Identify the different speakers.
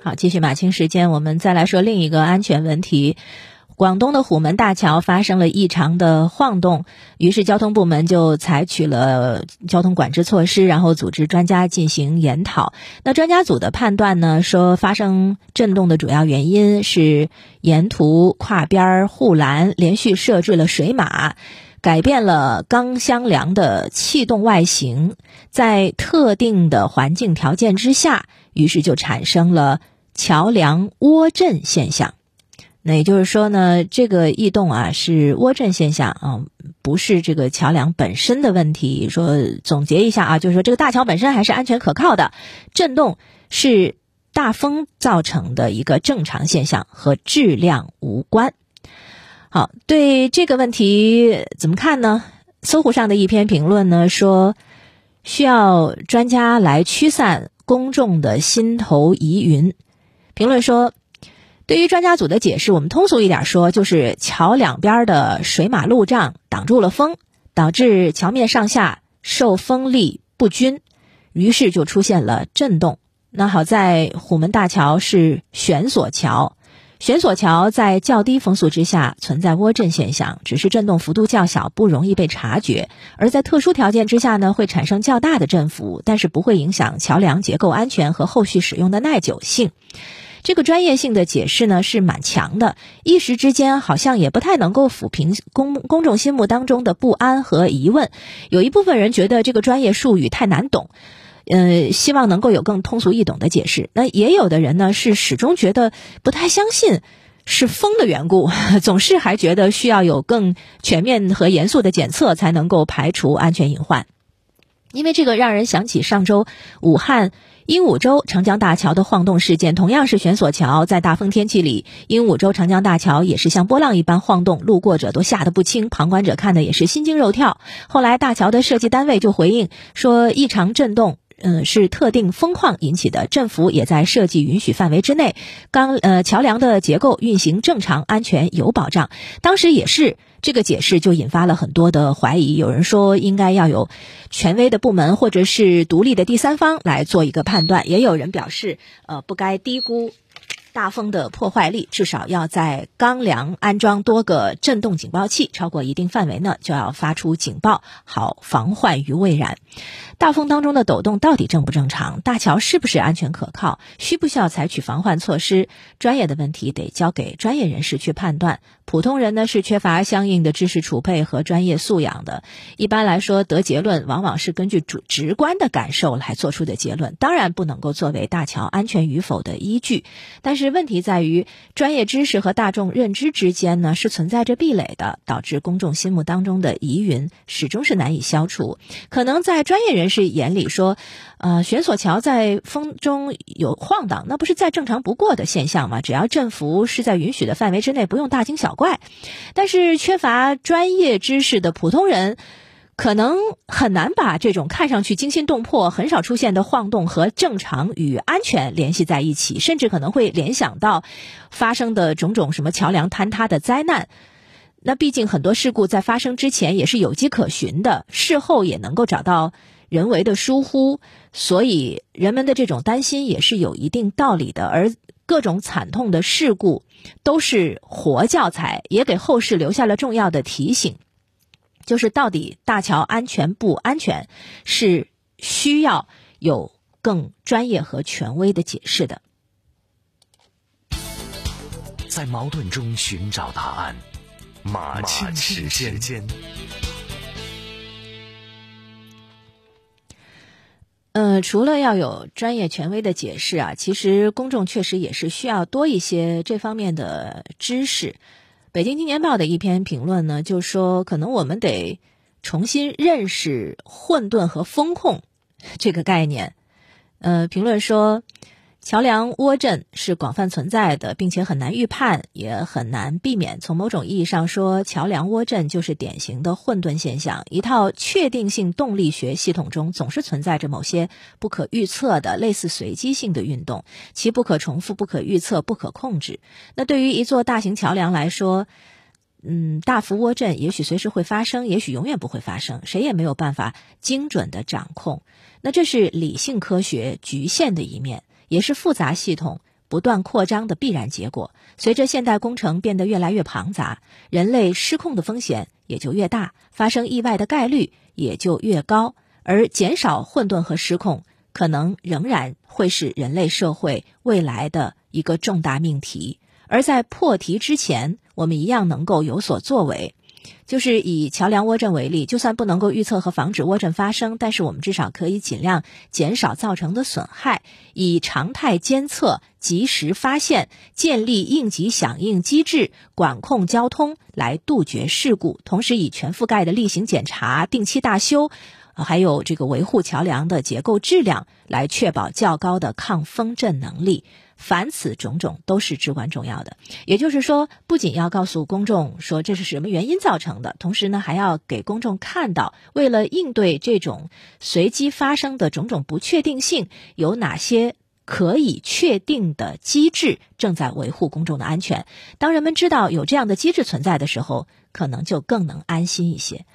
Speaker 1: 好，继续马清时间，我们再来说另一个安全问题。广东的虎门大桥发生了异常的晃动，于是交通部门就采取了交通管制措施，然后组织专家进行研讨。那专家组的判断呢，说发生震动的主要原因是沿途跨边护栏连续设置了水马，改变了钢箱梁的气动外形，在特定的环境条件之下，于是就产生了桥梁涡振现象。那也就是说呢，这个异动啊是涡振现象啊，不是这个桥梁本身的问题。说总结一下啊，就是说这个大桥本身还是安全可靠的，震动是大风造成的一个正常现象，和质量无关。好，对这个问题怎么看呢？搜狐上的一篇评论呢说，需要专家来驱散公众的心头疑云。评论说。对于专家组的解释，我们通俗一点说，就是桥两边的水马路障挡住了风，导致桥面上下受风力不均，于是就出现了震动。那好在虎门大桥是悬索桥，悬索桥在较低风速之下存在涡震现象，只是震动幅度较小，不容易被察觉；而在特殊条件之下呢，会产生较大的振幅，但是不会影响桥梁结构安全和后续使用的耐久性。这个专业性的解释呢是蛮强的，一时之间好像也不太能够抚平公公众心目当中的不安和疑问。有一部分人觉得这个专业术语太难懂，呃，希望能够有更通俗易懂的解释。那也有的人呢是始终觉得不太相信是风的缘故，总是还觉得需要有更全面和严肃的检测才能够排除安全隐患。因为这个让人想起上周武汉。鹦鹉洲长江大桥的晃动事件同样是悬索桥，在大风天气里，鹦鹉洲长江大桥也是像波浪一般晃动，路过者都吓得不轻，旁观者看的也是心惊肉跳。后来大桥的设计单位就回应说，异常震动。嗯，是特定风况引起的，振幅也在设计允许范围之内，钢呃桥梁的结构运行正常，安全有保障。当时也是这个解释就引发了很多的怀疑，有人说应该要有权威的部门或者是独立的第三方来做一个判断，也有人表示呃不该低估。大风的破坏力至少要在钢梁安装多个震动警报器，超过一定范围呢，就要发出警报，好防患于未然。大风当中的抖动到底正不正常？大桥是不是安全可靠？需不需要采取防范措施？专业的问题得交给专业人士去判断。普通人呢是缺乏相应的知识储备和专业素养的。一般来说，得结论往往是根据主直观的感受来做出的结论，当然不能够作为大桥安全与否的依据。但是问题在于，专业知识和大众认知之间呢是存在着壁垒的，导致公众心目当中的疑云始终是难以消除。可能在专业人士眼里说，呃，悬索桥在风中有晃荡，那不是再正常不过的现象吗？只要振幅是在允许的范围之内，不用大惊小怪。但是缺乏专业知识的普通人，可能很难把这种看上去惊心动魄、很少出现的晃动和正常与安全联系在一起，甚至可能会联想到发生的种种什么桥梁坍塌的灾难。那毕竟很多事故在发生之前也是有迹可循的，事后也能够找到人为的疏忽，所以人们的这种担心也是有一定道理的。而各种惨痛的事故都是活教材，也给后世留下了重要的提醒，就是到底大桥安全不安全，是需要有更专业和权威的解释的。
Speaker 2: 在矛盾中寻找答案，马清时间。
Speaker 1: 呃，除了要有专业权威的解释啊，其实公众确实也是需要多一些这方面的知识。北京青年报的一篇评论呢，就说可能我们得重新认识混沌和风控这个概念。呃，评论说。桥梁涡震是广泛存在的，并且很难预判，也很难避免。从某种意义上说，桥梁涡震就是典型的混沌现象。一套确定性动力学系统中总是存在着某些不可预测的、类似随机性的运动，其不可重复、不可预测、不可控制。那对于一座大型桥梁来说，嗯，大幅涡震也许随时会发生，也许永远不会发生，谁也没有办法精准的掌控。那这是理性科学局限的一面。也是复杂系统不断扩张的必然结果。随着现代工程变得越来越庞杂，人类失控的风险也就越大，发生意外的概率也就越高。而减少混沌和失控，可能仍然会是人类社会未来的一个重大命题。而在破题之前，我们一样能够有所作为。就是以桥梁涡震为例，就算不能够预测和防止涡震发生，但是我们至少可以尽量减少造成的损害，以常态监测、及时发现、建立应急响应机制、管控交通来杜绝事故，同时以全覆盖的例行检查、定期大修，还有这个维护桥梁的结构质量，来确保较高的抗风震能力。凡此种种都是至关重要的。也就是说，不仅要告诉公众说这是什么原因造成的，同时呢，还要给公众看到，为了应对这种随机发生的种种不确定性，有哪些可以确定的机制正在维护公众的安全。当人们知道有这样的机制存在的时候，可能就更能安心一些。